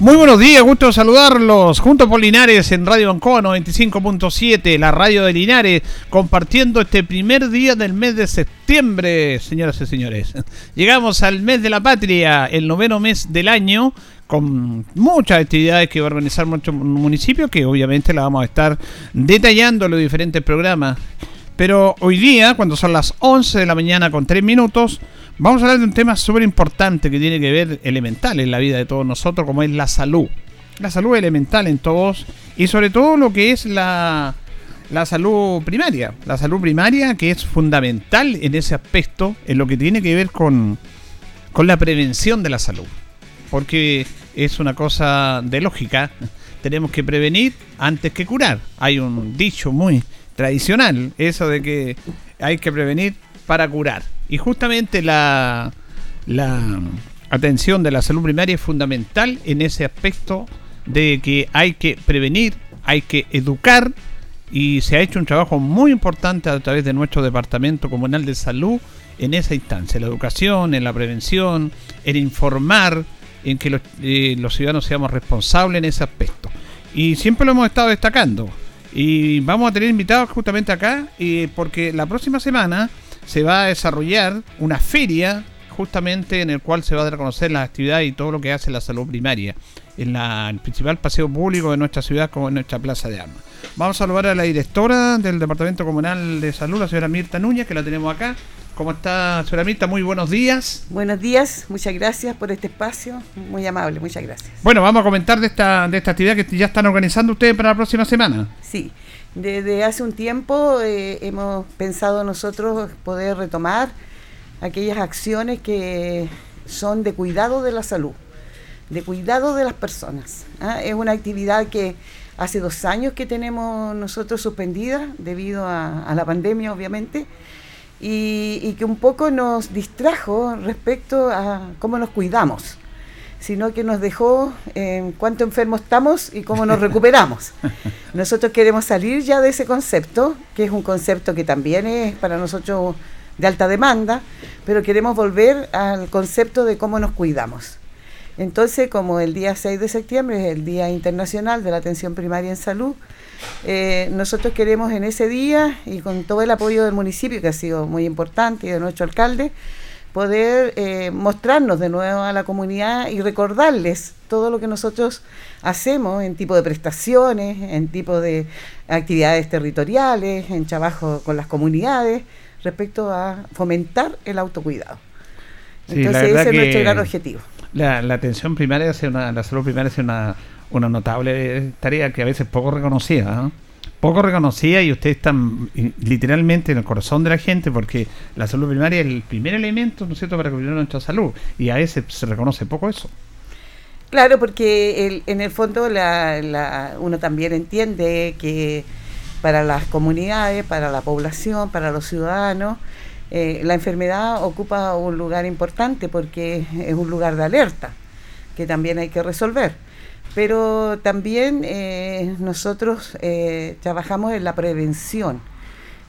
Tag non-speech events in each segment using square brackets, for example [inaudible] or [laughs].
Muy buenos días, gusto saludarlos. Junto por Linares en Radio Ancoa 95.7, la radio de Linares, compartiendo este primer día del mes de septiembre, señoras y señores. [laughs] Llegamos al mes de la patria, el noveno mes del año, con muchas actividades que va a organizar muchos municipios, que obviamente la vamos a estar detallando en los diferentes programas. Pero hoy día, cuando son las 11 de la mañana con 3 minutos, vamos a hablar de un tema súper importante que tiene que ver elemental en la vida de todos nosotros, como es la salud. La salud elemental en todos y sobre todo lo que es la, la salud primaria. La salud primaria que es fundamental en ese aspecto, en lo que tiene que ver con, con la prevención de la salud. Porque es una cosa de lógica. [laughs] Tenemos que prevenir antes que curar. Hay un dicho muy tradicional, eso de que hay que prevenir para curar. Y justamente la, la atención de la salud primaria es fundamental en ese aspecto de que hay que prevenir, hay que educar y se ha hecho un trabajo muy importante a través de nuestro Departamento Comunal de Salud en esa instancia, la educación, en la prevención, en informar, en que los, eh, los ciudadanos seamos responsables en ese aspecto. Y siempre lo hemos estado destacando. Y vamos a tener invitados justamente acá, y porque la próxima semana se va a desarrollar una feria justamente en el cual se va a dar a conocer las actividades y todo lo que hace la salud primaria en la, el principal paseo público de nuestra ciudad como en nuestra plaza de armas. Vamos a saludar a la directora del Departamento Comunal de Salud, la señora Mirta Núñez, que la tenemos acá. ¿Cómo está, señora Mirta? Muy buenos días. Buenos días, muchas gracias por este espacio, muy amable, muchas gracias. Bueno, vamos a comentar de esta, de esta actividad que ya están organizando ustedes para la próxima semana. Sí, desde hace un tiempo eh, hemos pensado nosotros poder retomar aquellas acciones que son de cuidado de la salud, de cuidado de las personas. ¿ah? Es una actividad que hace dos años que tenemos nosotros suspendida debido a, a la pandemia, obviamente y, que un poco nos distrajo respecto a cómo nos cuidamos, sino que nos dejó en cuánto enfermos estamos y cómo nos recuperamos. [laughs] Nosotros queremos salir ya de ese concepto, que es un concepto que también es para nosotros de alta demanda, pero queremos volver al concepto de cómo nos cuidamos. Entonces, como el día 6 de septiembre es el Día Internacional de la Atención Primaria en Salud, eh, nosotros queremos en ese día y con todo el apoyo del municipio, que ha sido muy importante, y de nuestro alcalde, poder eh, mostrarnos de nuevo a la comunidad y recordarles todo lo que nosotros hacemos en tipo de prestaciones, en tipo de actividades territoriales, en trabajo con las comunidades, respecto a fomentar el autocuidado. Entonces ese es nuestro gran objetivo. La, atención primaria, una, la salud primaria es una una notable tarea que a veces poco reconocida, poco reconocida y usted está literalmente en el corazón de la gente porque la salud primaria es el primer elemento, ¿no cierto?, para cuidar nuestra salud y a veces se reconoce poco eso. Claro, porque en el fondo la, uno también entiende que para las comunidades, para la población, para los ciudadanos, eh, la enfermedad ocupa un lugar importante porque es un lugar de alerta que también hay que resolver pero también eh, nosotros eh, trabajamos en la prevención,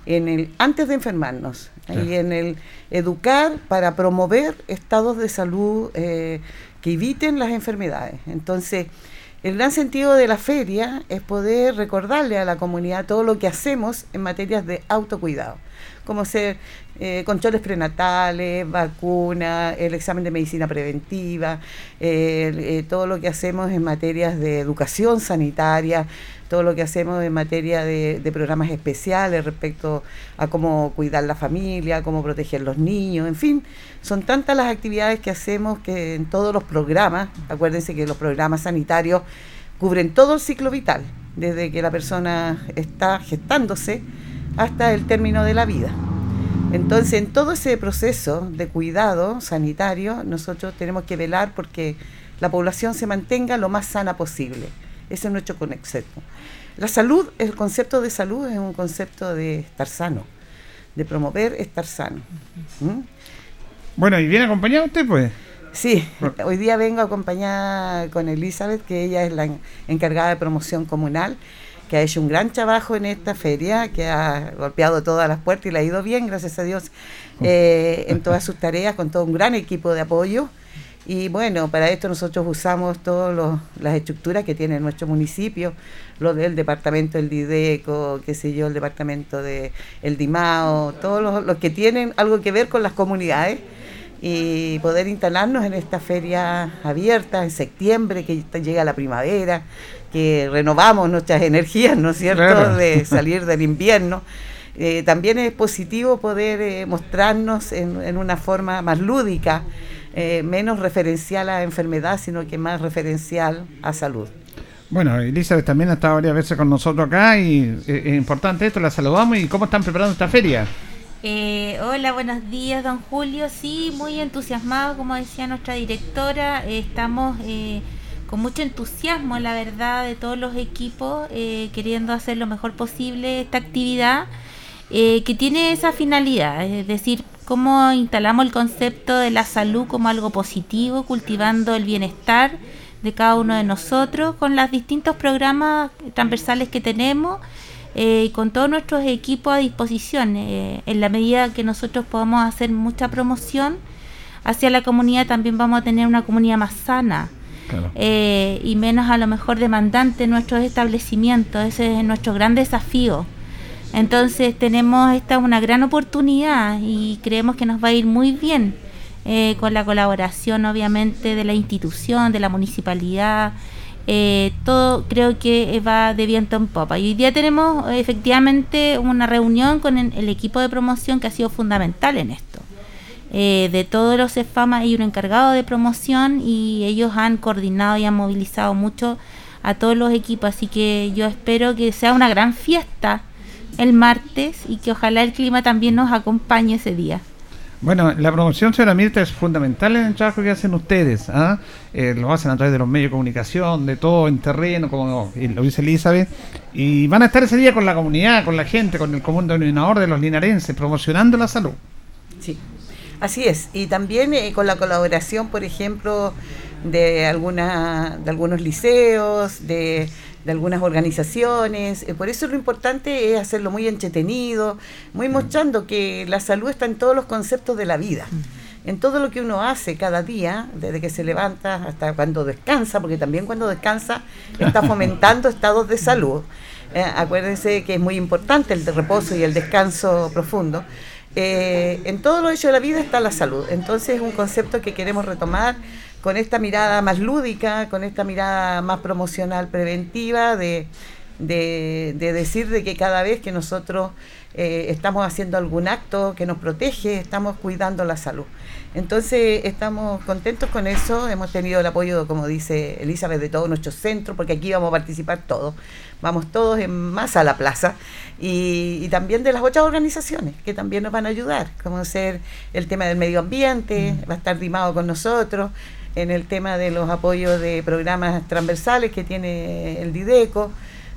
en el antes de enfermarnos y en el educar para promover estados de salud eh, que eviten las enfermedades. Entonces, el gran sentido de la feria es poder recordarle a la comunidad todo lo que hacemos en materias de autocuidado, como ser eh, controles prenatales, vacunas, el examen de medicina preventiva, eh, todo lo que hacemos en materias de educación sanitaria, todo lo que hacemos en materia de, programas especiales respecto a cómo cuidar la familia, cómo proteger los niños, en fin, son tantas las actividades que hacemos que en todos los programas, acuérdense que los programas sanitarios cubren todo el ciclo vital, desde que la persona está gestándose hasta el término de la vida. Entonces, en todo ese proceso de cuidado sanitario, nosotros tenemos que velar porque la población se mantenga lo más sana posible. Ese es nuestro concepto. La salud, el concepto de salud es un concepto de estar sano, de promover estar sano. ¿Mm? Bueno, ¿y viene acompañado usted, pues? Sí, hoy día vengo acompañada con Elizabeth, que ella es la encargada de promoción comunal, que ha hecho un gran trabajo en esta feria, que ha golpeado todas las puertas y le ha ido bien, gracias a Dios, eh, en todas sus tareas, con todo un gran equipo de apoyo. Y bueno, para esto nosotros usamos todas las estructuras que tiene nuestro municipio, lo del departamento del Dideco, qué sé yo, el departamento del el Dimao, todos los, que tienen algo que ver con las comunidades y poder instalarnos en esta feria abierta en septiembre, que llega la primavera, que renovamos nuestras energías, ¿no es cierto?, de salir del invierno. Eh, también es positivo poder eh, mostrarnos en, en, una forma más lúdica, eh, menos referencial a enfermedad, sino que más referencial a salud. Bueno, Elizabeth también ha estado varias veces con nosotros acá y es importante esto, la saludamos y cómo están preparando esta feria. Eh, hola, buenos días, don Julio. Sí, muy entusiasmado, como decía nuestra directora. Eh, estamos eh, con mucho entusiasmo, la verdad, de todos los equipos, queriendo hacer lo mejor posible esta actividad que tiene esa finalidad, es decir, cómo instalamos el concepto de la salud como algo positivo, cultivando el bienestar de cada uno de nosotros con los distintos programas transversales que tenemos eh, con todos nuestros equipos a disposición. Eh, en la medida que nosotros podamos hacer mucha promoción hacia la comunidad, también vamos a tener una comunidad más sana. Eh, y menos a lo mejor demandante en nuestros establecimientos. Ese es nuestro gran desafío. Entonces tenemos esta una gran oportunidad y creemos que nos va a ir muy bien con la colaboración obviamente de la institución, de la municipalidad, eh, todo creo que va de viento en popa. Y hoy día tenemos eh, efectivamente una reunión con el, equipo de promoción que ha sido fundamental en esto. Eh, de todos los CEFAMA hay un encargado de promoción y ellos han coordinado y han movilizado mucho a todos los equipos, así que yo espero que sea una gran fiesta el martes y que ojalá el clima también nos acompañe ese día. Bueno, la promoción, señora Mirta, es fundamental en el trabajo que hacen ustedes. ¿ah? Eh, lo hacen a través de los medios de comunicación, de todo en terreno, como lo dice Elizabeth. Y van a estar ese día con la comunidad, con la gente, con el común denominador de los linarenses, promocionando la salud. Sí, así es. Y también eh, con la colaboración, por ejemplo, de, alguna, de algunos liceos, de de algunas organizaciones. Eh, por eso lo importante es hacerlo muy entretenido, muy mm. mostrando que la salud está en todos los conceptos de la vida. Mm. En todo lo que uno hace cada día, desde que se levanta hasta cuando descansa, porque también cuando descansa está [laughs] fomentando estados de salud. Eh, acuérdense que es muy importante el reposo y el descanso profundo. Eh, en todo lo hecho de la vida está la salud. Entonces es un concepto que queremos retomar con esta mirada más lúdica, con esta mirada más promocional preventiva, de, de, decir de que cada vez que nosotros eh, estamos haciendo algún acto que nos protege, estamos cuidando la salud. Entonces estamos contentos con eso, hemos tenido el apoyo, como dice Elizabeth, de todos nuestros centros, porque aquí vamos a participar todos, vamos todos en masa a la plaza, y, y, también de las otras organizaciones que también nos van a ayudar, como ser el tema del medio ambiente, mm. va a estar rimado con nosotros, en el tema de los apoyos de programas transversales que tiene el Dideco,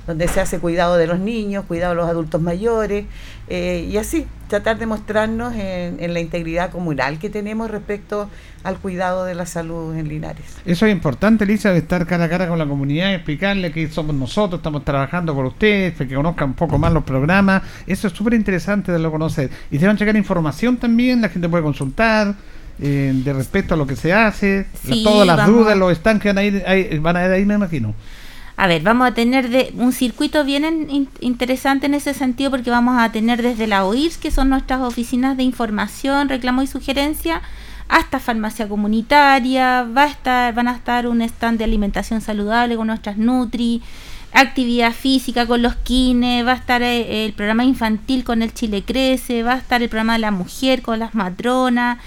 donde se hace cuidado de los niños, cuidado de los adultos mayores, eh, y así tratar de mostrarnos en, la integridad comunal que tenemos respecto al cuidado de la salud en Linares. Eso es importante, Lisa, de estar cara a cara con la comunidad, explicarle que somos nosotros, estamos trabajando por ustedes, que conozcan un poco más los programas. Eso es súper interesante de lo conocer. Y se van a checar información también, la gente puede consultar eh, de respecto a lo que se hace, todas las dudas, los están que van a ir ahí, van a ir ahí, me imagino. A ver, vamos a tener de un circuito bien interesante en ese sentido porque vamos a tener desde la OIRS, que son nuestras oficinas de información, reclamo y sugerencia, hasta farmacia comunitaria, va a estar, van a estar un stand de alimentación saludable con nuestras Nutri, actividad física con los kines, va a estar eh, el programa infantil con el Chile Crece, va a estar el programa de la mujer con las matronas,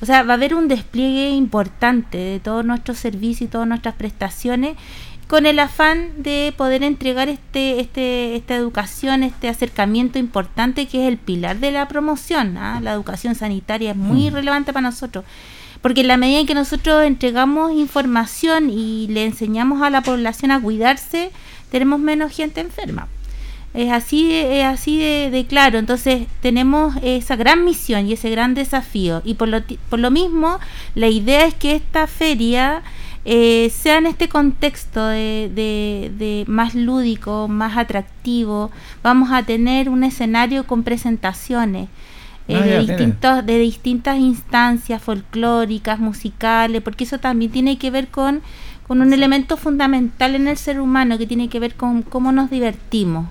o sea, va a haber un despliegue importante de todos nuestros servicios y todas nuestras prestaciones con el afán de poder entregar este, este, esta educación, este acercamiento importante que es el pilar de la promoción. ¿ah? La educación sanitaria es muy mm. relevante para nosotros porque en la medida en que nosotros entregamos información y le enseñamos a la población a cuidarse, tenemos menos gente enferma. Es así, es así de, claro. Entonces tenemos esa gran misión y ese gran desafío. Y por lo, por lo mismo, la idea es que esta feria eh, sea en este contexto de, de, más lúdico, más atractivo. Vamos a tener un escenario con presentaciones. Eh, ah, de, distintos, de distintas instancias folclóricas, musicales, porque eso también tiene que ver con, con un elemento fundamental en el ser humano que tiene que ver con cómo nos divertimos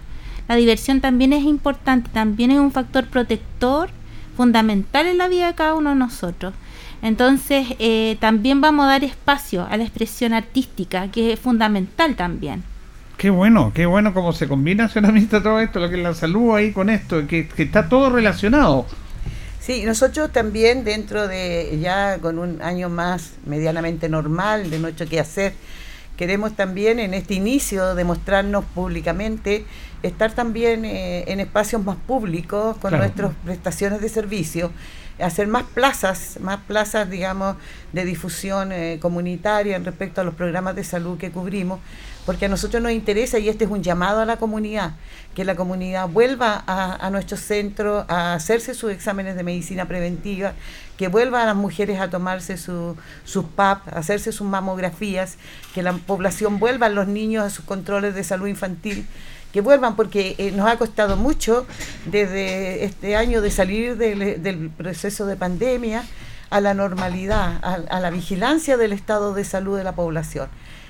la diversión también es importante, también es un factor protector fundamental en la vida de cada uno de nosotros. Entonces, eh, también vamos a dar espacio a la expresión artística, que es fundamental también. Qué bueno, qué bueno cómo se combina, señora todo esto, lo que es la salud ahí con esto, que, que está todo relacionado. Sí, nosotros también dentro de ya con un año más medianamente normal de nuestro hacer queremos también en este inicio demostrarnos públicamente estar también eh, en espacios más públicos con nuestras prestaciones de servicio, hacer más plazas, más plazas, digamos, de difusión eh, comunitaria en respecto a los programas de salud que cubrimos, porque a nosotros nos interesa, y este es un llamado a la comunidad, que la comunidad vuelva a, a nuestro centro a hacerse sus exámenes de medicina preventiva, que vuelvan las mujeres a tomarse su, sus PAP, a hacerse sus mamografías, que la población vuelva, los niños a sus controles de salud infantil que vuelvan porque eh, nos ha costado mucho desde este año de salir del, proceso de pandemia a la normalidad, a, la vigilancia del estado de salud de la población.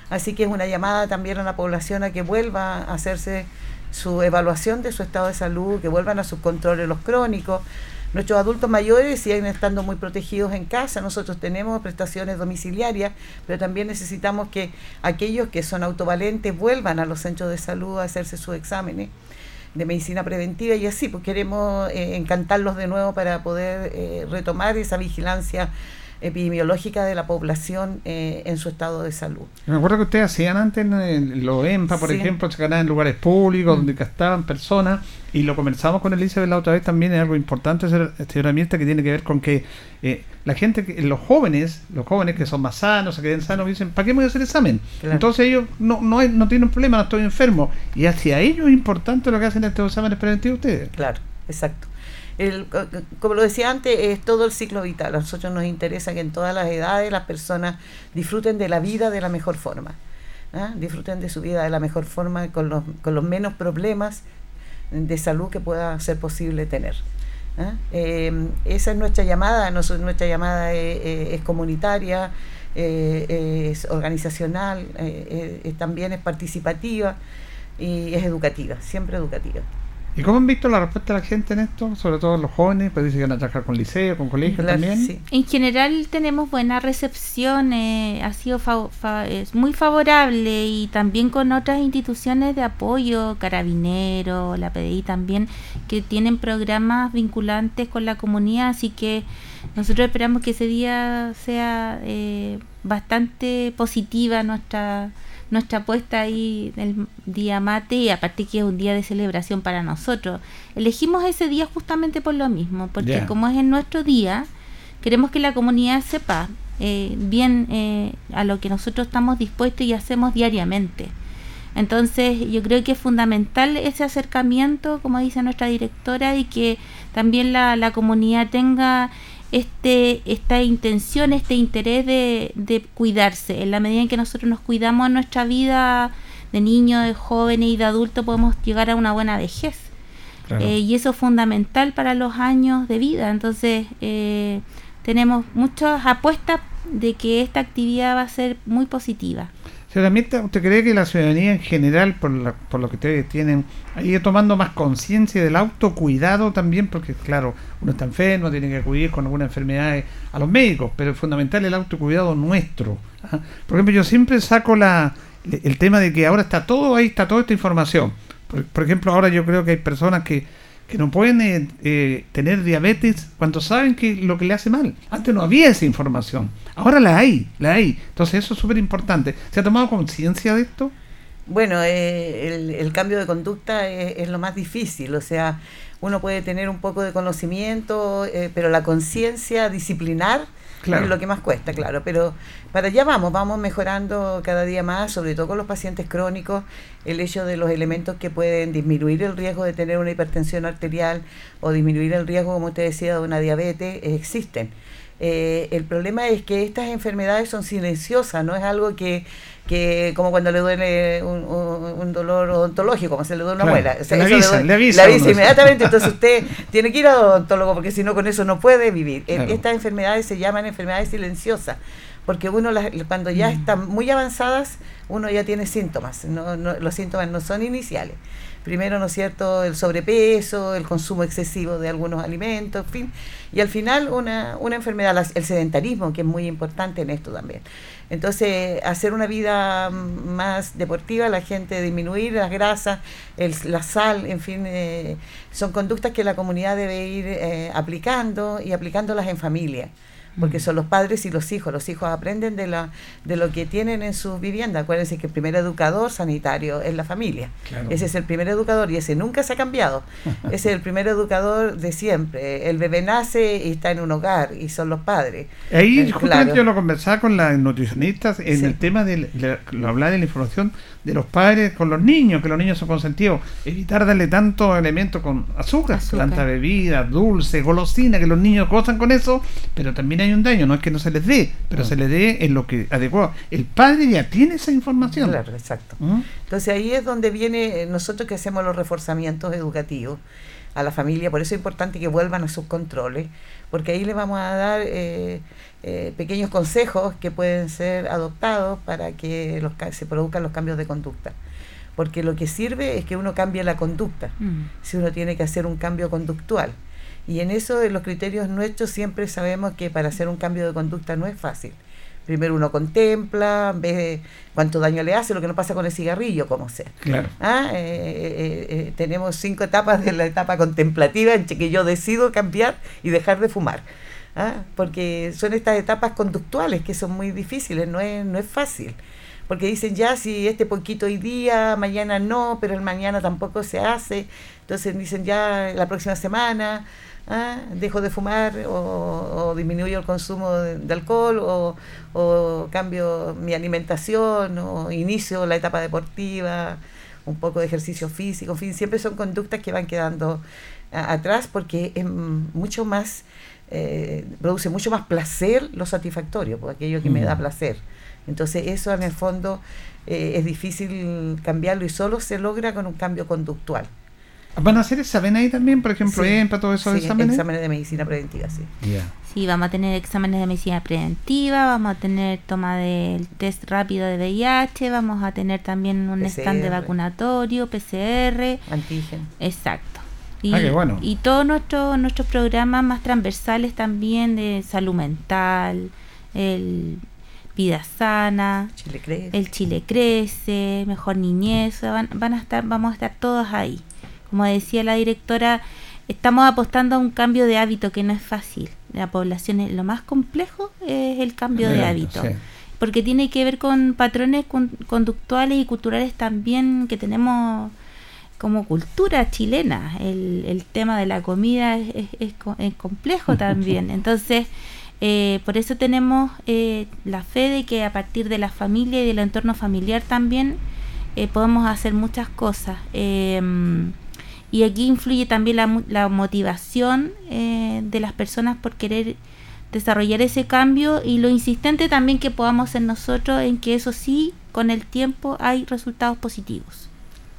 Así que es una llamada también a la población a que vuelva a hacerse su evaluación de su estado de salud, que vuelvan a sus controles los crónicos, Nuestros adultos mayores siguen estando muy protegidos en casa. Nosotros tenemos prestaciones domiciliarias, pero también necesitamos que aquellos que son autovalentes vuelvan a los centros de salud a hacerse sus exámenes de medicina preventiva y así, pues queremos eh, encantarlos de nuevo para poder eh, retomar esa vigilancia epidemiológica de la población eh, en su estado de salud. Me acuerdo que ustedes hacían antes en los EMPA, por ejemplo, se en lugares públicos mm. donde estaban personas y lo conversamos con Elizabeth la otra vez también es algo importante, señora Mirta, que tiene que ver con que eh, la gente, que, los jóvenes, los jóvenes que son más sanos, se queden sanos, dicen, ¿para qué me voy a hacer examen? Entonces ellos no, no, no tienen problema, no estoy enfermo. Y hacia ellos es importante lo que hacen estos exámenes preventivos ustedes. Claro, exacto el, como lo decía antes, es todo el ciclo vital. A nosotros nos interesa que en todas las edades las personas disfruten de la vida de la mejor forma. ¿ah? Disfruten de su vida de la mejor forma, con los, con los menos problemas de salud que pueda ser posible tener. ¿ah? Em, esa es nuestra llamada, nuestra llamada es, comunitaria, eh, es organizacional, eh, también es participativa y es educativa, siempre educativa. ¿Y cómo han visto la respuesta de la gente en esto? Sobre todo los jóvenes, pues dicen que van a trabajar con liceo, con colegios también. En general tenemos buena recepción, eh, ha sido es muy favorable y también con otras instituciones de apoyo, Carabineros, la PDI también, que tienen programas vinculantes con la comunidad, así que nosotros esperamos que ese día sea eh, bastante positiva nuestra nuestra apuesta ahí del día mate y aparte que es un día de celebración para nosotros. Elegimos ese día justamente por lo mismo, porque como es en nuestro día, queremos que la comunidad sepa eh, bien eh, a lo que nosotros estamos dispuestos y hacemos diariamente. Entonces yo creo que es fundamental ese acercamiento, como dice nuestra directora, y que también la, la comunidad tenga este, esta intención, este interés de, de, cuidarse. En la medida en que nosotros nos cuidamos en nuestra vida de niño, de jóvenes y de adultos, podemos llegar a una buena vejez. Eh, y eso es fundamental para los años de vida. Entonces, eh, tenemos muchas apuestas de que esta actividad va a ser muy positiva. ¿Usted cree que la ciudadanía en general, por, por lo que ustedes tienen, ha ido tomando más conciencia del autocuidado también? Porque, claro, uno está enfermo, tiene que acudir con alguna enfermedad a los médicos, pero es fundamental el autocuidado nuestro. ¿ah? Por ejemplo, yo siempre saco la, el tema de que ahora está todo ahí, está toda esta información. por ejemplo, ahora yo creo que hay personas que que no pueden eh, eh, tener diabetes cuando saben que lo que le hace mal. Antes no había esa información, ahora la hay, la hay. Entonces eso es súper importante. ¿Se ha tomado conciencia de esto? Bueno, eh, el, cambio de conducta es, lo más difícil, o sea, uno puede tener un poco de conocimiento, pero la conciencia disciplinar Es lo que más cuesta, claro. Pero para allá vamos, vamos mejorando cada día más, sobre todo con los pacientes crónicos, el hecho de los elementos que pueden disminuir el riesgo de tener una hipertensión arterial o disminuir el riesgo, como usted decía, de una diabetes, existen. Eh, el problema es que estas enfermedades son silenciosas, no es algo que, que como cuando le duele un, dolor odontológico, como se le duele una muela. le, avisa, le, avisa, inmediatamente, [laughs] entonces usted tiene que ir al odontólogo porque si no con eso no puede vivir. Eh, estas enfermedades se llaman enfermedades silenciosas porque uno cuando ya mm. están muy avanzadas, uno ya tiene síntomas, no, los síntomas no son iniciales primero, ¿no es cierto?, el sobrepeso, el consumo excesivo de algunos alimentos, en fin, y al final una, una enfermedad, el sedentarismo, que es muy importante en esto también. Entonces, hacer una vida más deportiva, la gente disminuir las grasas, el, la sal, en fin, eh, son conductas que la comunidad debe ir eh, aplicando y aplicándolas en familia porque son los padres y los hijos. Los hijos aprenden de, la, de lo que tienen en su vivienda. Acuérdense que el primer educador sanitario es la familia. Ese es el primer educador y ese nunca se ha cambiado. [laughs] ese es el primer educador de siempre. El bebé nace y está en un hogar y son los padres. Ahí eh, justamente yo lo conversaba con las nutricionistas en el tema de, lo hablar de la información de los padres con los niños, que los niños son consentidos. Evitar darle tantos elementos con azúcar, azúcar. tanta bebida, dulce, golosina, que los niños gozan con eso, pero también hay un daño, no es que no se les dé, pero ah. se les dé en lo que adecuado. El padre ya tiene esa información. Claro, exacto. ¿Mm? Entonces ahí es donde viene eh, nosotros que hacemos los reforzamientos educativos a la familia, por eso es importante que vuelvan a sus controles, porque ahí les vamos a dar eh, eh, pequeños consejos que pueden ser adoptados para que los, se produzcan los cambios de conducta. Porque lo que sirve es que uno cambie la conducta, mm. si uno tiene que hacer un cambio conductual. Y en eso, de los criterios nuestros, siempre sabemos que para hacer un cambio de conducta no es fácil. Primero uno contempla, ve cuánto daño le hace, lo que no pasa con el cigarrillo, como sea. Claro. ¿Ah? Eh, eh, eh, tenemos cinco etapas de la etapa contemplativa en que yo decido cambiar y dejar de fumar. ¿Ah? Porque son estas etapas conductuales que son muy difíciles, no es, no es fácil porque dicen ya si este poquito hoy día, mañana no, pero el mañana tampoco se hace, entonces dicen ya la próxima semana, ¿ah? dejo de fumar o, disminuyo el consumo de, alcohol o, cambio mi alimentación o inicio la etapa deportiva, un poco de ejercicio físico, en fin, siempre son conductas que van quedando atrás porque es mucho más, eh, produce mucho más placer lo satisfactorio, por aquello que me da placer. Entonces eso en el fondo eh, es difícil cambiarlo y solo se logra con un cambio conductual. ¿Van a hacer exámenes ahí también, por ejemplo, sí, para todos esos sí, exámenes? exámenes de medicina preventiva, sí. Sí, vamos a tener exámenes de medicina preventiva, vamos a tener toma del test rápido de VIH, vamos a tener también un stand de vacunatorio, PCR. Antígeno. Exacto. Y, ah, bueno. y todos nuestros nuestros programas más transversales también de salud mental, el vida sana, el Chile crece, mejor niñez, van, van a estar, vamos a estar todos ahí como decía la directora, estamos apostando a un cambio de hábito que no es fácil. La población es lo más complejo es el cambio de hábito. Porque tiene que ver con patrones conductuales y culturales también que tenemos como cultura chilena. El, el tema de la comida es, es, complejo [laughs] también. Entonces, eh, por eso tenemos eh, la fe de que a partir de la familia y del entorno familiar también eh, podemos hacer muchas cosas. Em, y aquí influye también la, la motivación eh, de las personas por querer desarrollar ese cambio y lo insistente también que podamos ser nosotros en que eso sí, con el tiempo hay resultados positivos.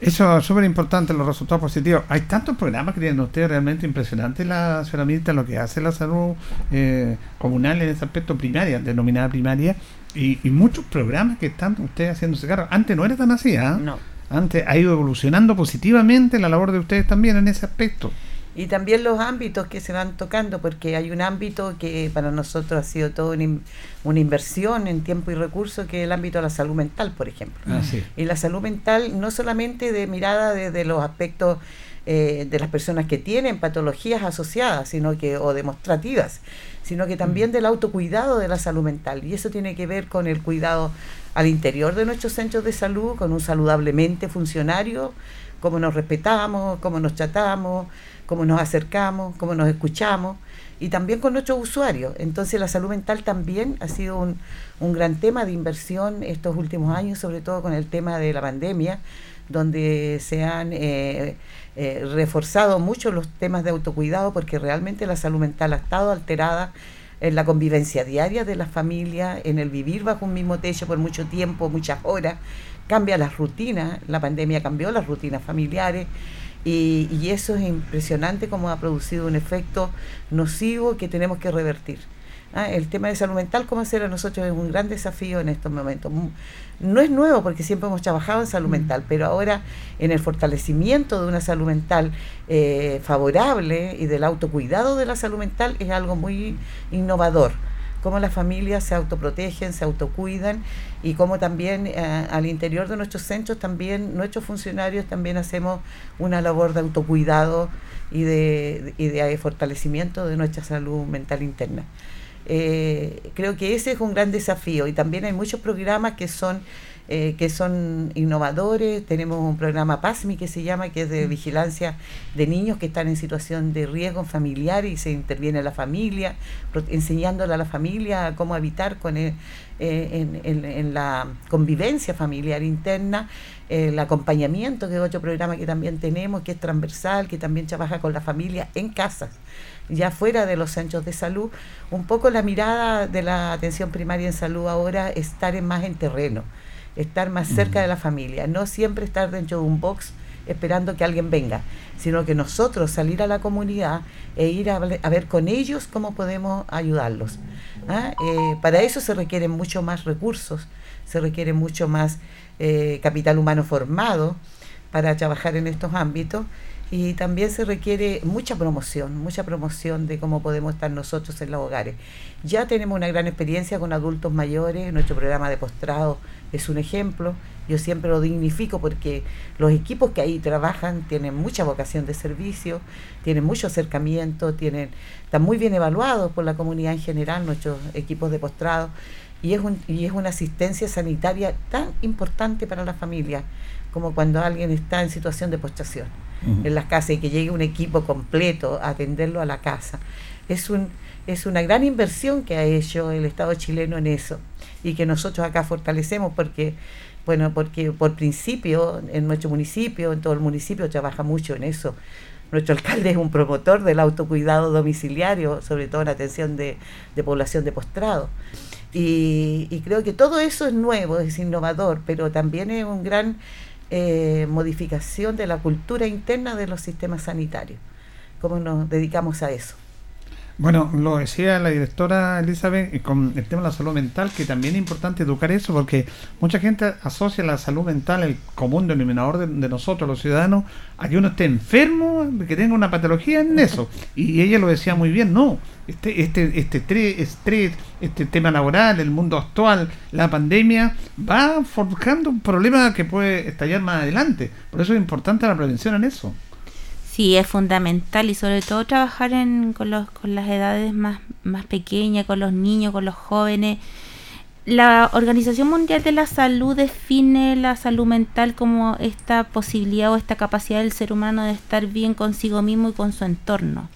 Eso es súper importante, los resultados positivos. Hay tantos programas que tienen ustedes realmente impresionantes, la señora ministra, lo que hace la salud eh, comunal en ese aspecto primaria, denominada primaria, y, muchos programas que están ustedes haciéndose cargo. Antes no era tan así, ¿ah? No antes ha ido evolucionando positivamente la labor de ustedes también en ese aspecto. Y también los ámbitos que se van tocando, porque hay un ámbito que para nosotros ha sido toda una, inversión en tiempo y recursos, que es el ámbito de la salud mental, por ejemplo. Ah, y la salud mental no solamente de mirada desde los aspectos eh, de las personas que tienen patologías asociadas, sino que o demostrativas, sino que también mm. del autocuidado de la salud mental. Y eso tiene que ver con el cuidado al interior de nuestros centros de salud, con un saludablemente funcionario, cómo nos respetamos, cómo nos tratamos, cómo nos acercamos, cómo nos escuchamos. y también con nuestros usuarios. Entonces la salud mental también ha sido un, un gran tema de inversión estos últimos años, sobre todo con el tema de la pandemia, donde se han eh, eh, reforzado mucho los temas de autocuidado porque realmente la salud mental ha estado alterada en la convivencia diaria de la familia, en el vivir bajo un mismo techo por mucho tiempo, muchas horas, cambia las rutinas, la pandemia cambió las rutinas familiares y, y eso es impresionante como ha producido un efecto nocivo que tenemos que revertir. ¿ah? El tema de salud mental, como hacer a nosotros, es un gran desafío en estos momentos. No es nuevo porque siempre hemos trabajado en salud mm. mental, pero ahora en el fortalecimiento de una salud mental eh, favorable y del autocuidado de la salud mental es algo muy innovador cómo las familias se autoprotegen, se autocuidan y cómo también eh, al interior de nuestros centros también nuestros funcionarios también hacemos una labor de autocuidado y de, y de fortalecimiento de nuestra salud mental interna. Eh, creo que ese es un gran desafío y también hay muchos programas que son eh, que son innovadores. Tenemos un programa PASMI que se llama, que es de mm. vigilancia de niños que están en situación de riesgo familiar y se interviene la familia, enseñándole a la familia cómo habitar con eh, en, la convivencia familiar interna, el acompañamiento, que es otro programa que también tenemos, que es transversal, que también trabaja con la familia en casas ya fuera de los centros de salud, un poco la mirada de la atención primaria en salud ahora es estar más en terreno, estar más cerca de la familia, no siempre estar dentro de un box esperando que alguien venga, sino que nosotros salir a la comunidad e ir a, ver con ellos cómo podemos ayudarlos. ¿ah? Eh, para eso se requieren mucho más recursos, se requiere mucho más eh, capital humano formado para trabajar en estos ámbitos y también se requiere mucha promoción, mucha promoción de cómo podemos estar nosotros en los hogares. Ya tenemos una gran experiencia con adultos mayores, nuestro programa de postrado es un ejemplo, yo siempre lo dignifico porque los equipos que ahí trabajan tienen mucha vocación de servicio, tienen mucho acercamiento, tienen, están muy bien evaluados por la comunidad en general, nuestros equipos de postrado, y es, un, y es una asistencia sanitaria tan importante para la familia como cuando alguien está en situación de postración en las casas y que llegue un equipo completo a atenderlo a la casa. Es, un, es una gran inversión que ha hecho el Estado chileno en eso y que nosotros acá fortalecemos porque, bueno, porque por principio en nuestro municipio, en todo el municipio trabaja mucho en eso. Nuestro alcalde es un promotor del autocuidado domiciliario, sobre todo en atención de, población de postrado. Y, y, creo que todo eso es nuevo, es innovador, pero también es un gran eh, modificación de la cultura interna de los sistemas sanitarios. ¿Cómo nos dedicamos a eso? Bueno, lo decía la directora Elizabeth con el tema de la salud mental, que también es importante educar eso, porque mucha gente asocia la salud mental, el común denominador de, nosotros, los ciudadanos, a que uno esté enfermo, que tenga una patología en eso. Y ella lo decía muy bien, no, este, este, este estrés, este tema laboral, el mundo actual, la pandemia, va forjando un problema que puede estallar más adelante. Por eso es importante la prevención en eso. Sí, es fundamental y sobre todo trabajar en, con, los, con las edades más, más pequeñas, con los niños, con los jóvenes. La Organización Mundial de la Salud define la salud mental como esta posibilidad o esta capacidad del ser humano de estar bien consigo mismo y con su entorno.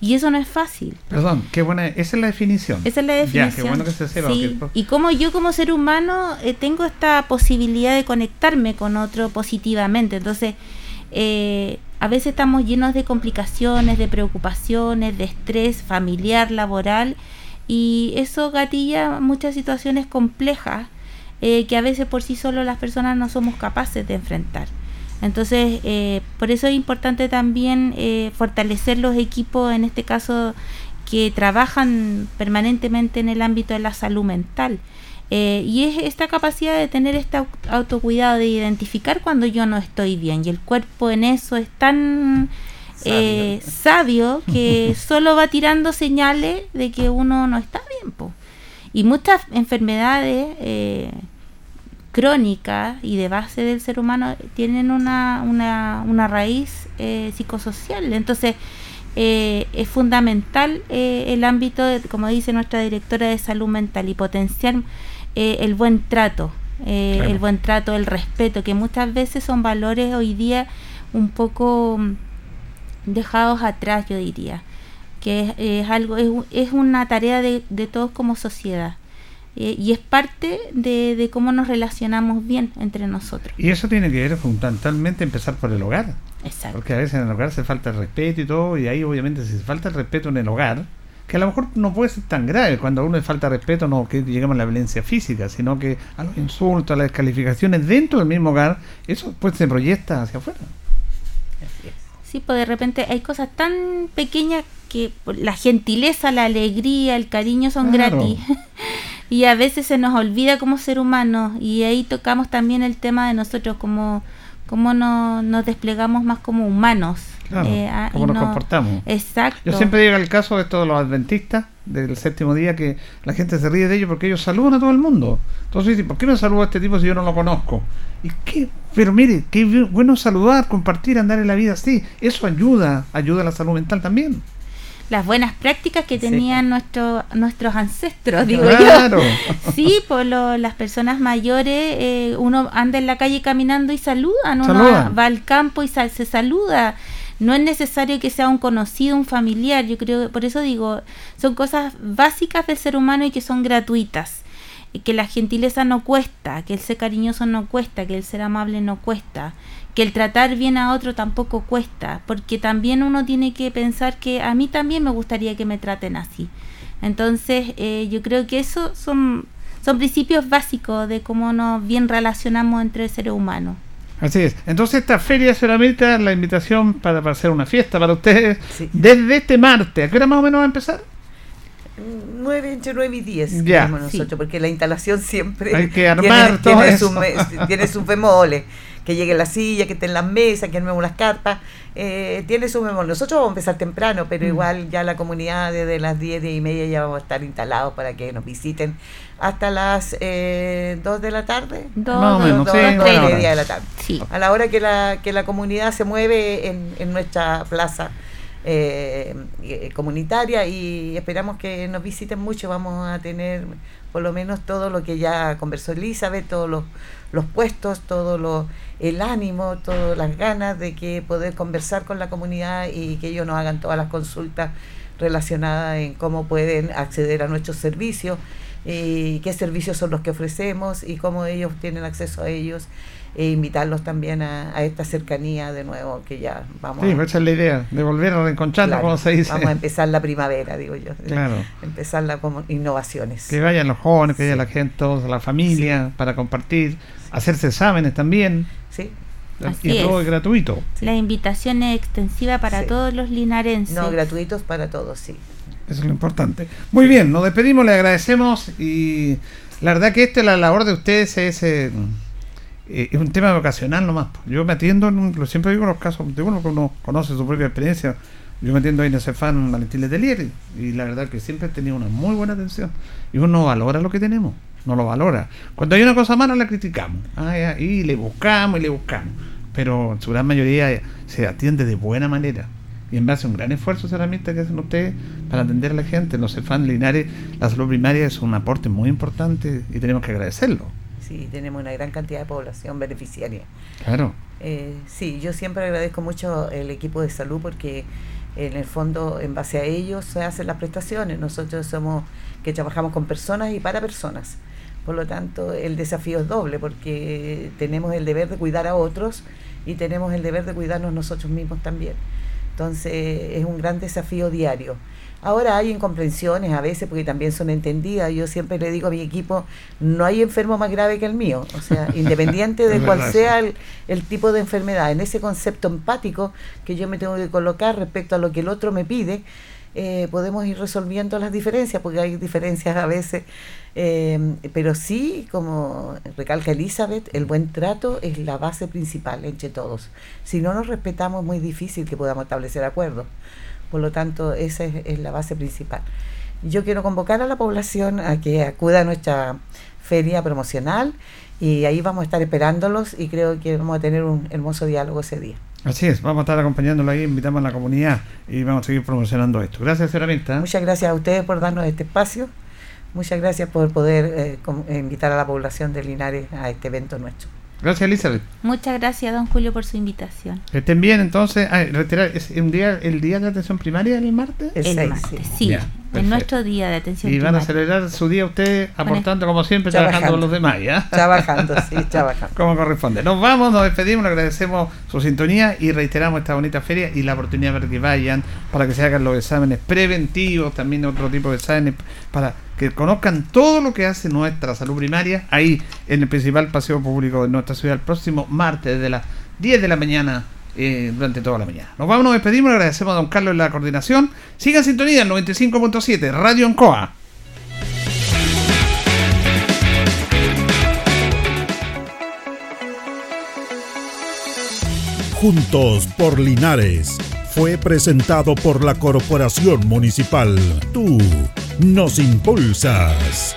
Y eso no es fácil. Perdón, qué buena, esa es la definición. Esa es la definición. Ya, qué bueno que se sepa. Y como yo como ser humano eh, tengo esta posibilidad de conectarme con otro positivamente. Entonces, eh, a veces estamos llenos de complicaciones, de preocupaciones, de estrés familiar, laboral, y eso gatilla muchas situaciones complejas eh, que a veces por sí solo las personas no somos capaces de enfrentar. Entonces, eh, por eso es importante también eh, fortalecer los equipos, en este caso, que trabajan permanentemente en el ámbito de la salud mental. Eh, y es esta capacidad de tener este autocuidado, de identificar cuando yo no estoy bien. Y el cuerpo en eso es tan eh, sabio, que [laughs] solo va tirando señales de que uno no está bien. Y muchas enfermedades eh, crónicas y de base del ser humano tienen una, una, una raíz psicosocial. Entonces, es fundamental el ámbito, de, como dice nuestra directora de salud mental, y potenciar eh, el buen trato, eh, el buen trato, el respeto, que muchas veces son valores hoy día un poco mm, dejados atrás, yo diría. que es, algo, es, es, una tarea de, de todos como sociedad. Eh, y es parte de, de, cómo nos relacionamos bien entre nosotros. Y eso tiene que ver fundamentalmente empezar por el hogar. Exacto. Porque a veces en el hogar se falta el respeto y todo, y ahí obviamente si se falta el respeto en el hogar, que a lo mejor no puede ser tan grave cuando a uno le falta respeto, no que lleguemos a la violencia física, sino que a los insultos, a las descalificaciones dentro del mismo hogar, eso pues se proyecta hacia afuera. Sí, pues de repente hay cosas tan pequeñas que la gentileza, la alegría, el cariño son claro. gratis. [laughs] y a veces se nos olvida como ser humanos y ahí tocamos también el tema de nosotros como cómo no, nos desplegamos más como humanos. Claro, eh, cómo nos no, comportamos. Exacto. Yo siempre digo el caso de todos los adventistas del séptimo día que la gente se ríe de ellos porque ellos saludan a todo el mundo. Entonces dicen, ¿por qué no saludo a este tipo si yo no lo conozco? ¿Y qué? Pero mire, qué bueno saludar, compartir, andar en la vida así. Eso ayuda, ayuda a la salud mental también las buenas prácticas que tenían sí. nuestro, nuestros ancestros, digo claro. yo. [laughs] Sí, por lo, las personas mayores, eh, uno anda en la calle caminando y saludan, uno Saludan. va al campo y sal, se saluda. No es necesario que sea un conocido, un familiar, yo creo, por eso digo, son cosas básicas del ser humano y que son gratuitas. Y que la gentileza no cuesta, que el ser cariñoso no cuesta, que el ser amable no cuesta que el tratar bien a otro tampoco cuesta, porque también uno tiene que pensar que a mí también me gustaría que me traten así. Entonces, eh, yo creo que eso son, son principios básicos de cómo nos bien relacionamos entre seres humanos. Así es. Entonces, esta feria Ceramita, la invitación para, para, hacer una fiesta para ustedes sí. desde este martes. ¿A qué hora más o menos va a empezar? 9, entre 9 y 10 ya. nosotros, sí. porque la instalación siempre hay que armar tiene, todo tiene, eso. Su, tiene su femole que llegue la silla, que estén las mesas, que armemos las carpas, eh, tiene su memoria. Nosotros vamos a empezar temprano, pero mm. igual ya la comunidad desde las 10, 10 y media ya vamos a estar instalados para que nos visiten hasta las eh, 2 de la tarde. Dos, Más o menos, dos, sí, dos media de la tarde. Sí. A la hora que la, que la comunidad se mueve en, en nuestra plaza. Eh, eh, comunitaria y esperamos que nos visiten mucho. Vamos a tener por lo menos todo lo que ya conversó Elizabeth, todos los, los puestos, todo lo, el ánimo, todas las ganas de que poder conversar con la comunidad y que ellos nos hagan todas las consultas relacionadas en cómo pueden acceder a nuestros servicios, y qué servicios son los que ofrecemos y cómo ellos tienen acceso a ellos e invitarlos también a, a, esta cercanía de nuevo que ya vamos sí, a, esa es la idea de volver a reencontrarnos claro, como se dice vamos a empezar la primavera digo yo claro. [laughs] empezar la como innovaciones que vayan los jóvenes que sí. vaya la gente toda la familia sí. para compartir hacerse exámenes también sí Así y todo es gratuito la invitación es extensiva para todos los linarenses no gratuitos para todos sí eso es lo importante. Muy bien, nos despedimos, le agradecemos y la verdad que esta la labor de ustedes es, eh, eh, es un tema vocacional nomás. Yo me atiendo, en, lo siempre digo en los casos de uno que uno conoce su propia experiencia. Yo me atiendo ahí en ese fan Valentín Letelier y la verdad que siempre he tenido una muy buena atención. Y uno valora lo que tenemos, no lo valora. Cuando hay una cosa mala la criticamos ah, y le buscamos y le buscamos. Pero en su gran mayoría se atiende de buena manera y en base a un gran esfuerzo herramienta que hacen ustedes para atender a la gente. Los CEFAN Linares, la salud primaria es un aporte muy importante y tenemos que agradecerlo. Sí, tenemos una gran cantidad de población beneficiaria. Claro. Eh, sí, yo siempre agradezco mucho el equipo de salud porque en el fondo, en base a ellos, se hacen las prestaciones. Nosotros somos que trabajamos con personas y para personas. Por lo tanto, el desafío es doble porque tenemos el deber de cuidar a otros y tenemos el deber de cuidarnos nosotros mismos también. Entonces es un gran desafío diario. Ahora hay incomprensiones a veces porque también son entendidas. Yo siempre le digo a mi equipo, no hay enfermo más grave que el mío. O sea, [laughs] independiente de cuál sea el, el, tipo de enfermedad, en ese concepto empático que yo me tengo que colocar respecto a lo que el otro me pide, eh, podemos ir resolviendo las diferencias, porque hay diferencias a veces. Eh, pero sí, como recalca Elizabeth, el buen trato es la base principal entre todos. Si no nos respetamos es muy difícil que podamos establecer acuerdos. Por lo tanto, esa es, es, la base principal. Yo quiero convocar a la población a que acuda a nuestra feria promocional y ahí vamos a estar esperándolos y creo que vamos a tener un hermoso diálogo ese día. Así es, vamos a estar acompañándolo ahí, invitamos a la comunidad y vamos a seguir promocionando esto. Gracias, señora. Muchas gracias a ustedes por darnos este espacio. Muchas gracias por poder eh, invitar a la población de Linares a este evento nuestro. Gracias, Elizabeth. Muchas gracias, don Julio, por su invitación. Que estén bien, entonces. Ah, retirar, ¿es un día, el día de atención primaria el martes? El El martes, sí. sí. Ya, es perfecto. nuestro día de atención Y van a primaria. celebrar su día ustedes aportando, como siempre, Trabajando. trabajando con los demás, ¿ya? [laughs] Trabajando, sí, [laughs] trabajando. Como corresponde. Nos vamos, nos despedimos, le agradecemos su sintonía y reiteramos esta bonita feria y la oportunidad para que vayan, para que se hagan los exámenes preventivos, también otro tipo de exámenes, para que conozcan todo lo que hace nuestra salud primaria ahí en el principal paseo público de nuestra ciudad el próximo martes desde las 10 de la mañana. eh, durante toda la mañana. Nos vamos, nos despedimos, agradecemos a don Carlos la coordinación. Sigan sintonía en 95.7, Radio Ancoa. Juntos por Linares. Fue presentado por la Corporación Municipal. Tú nos impulsas.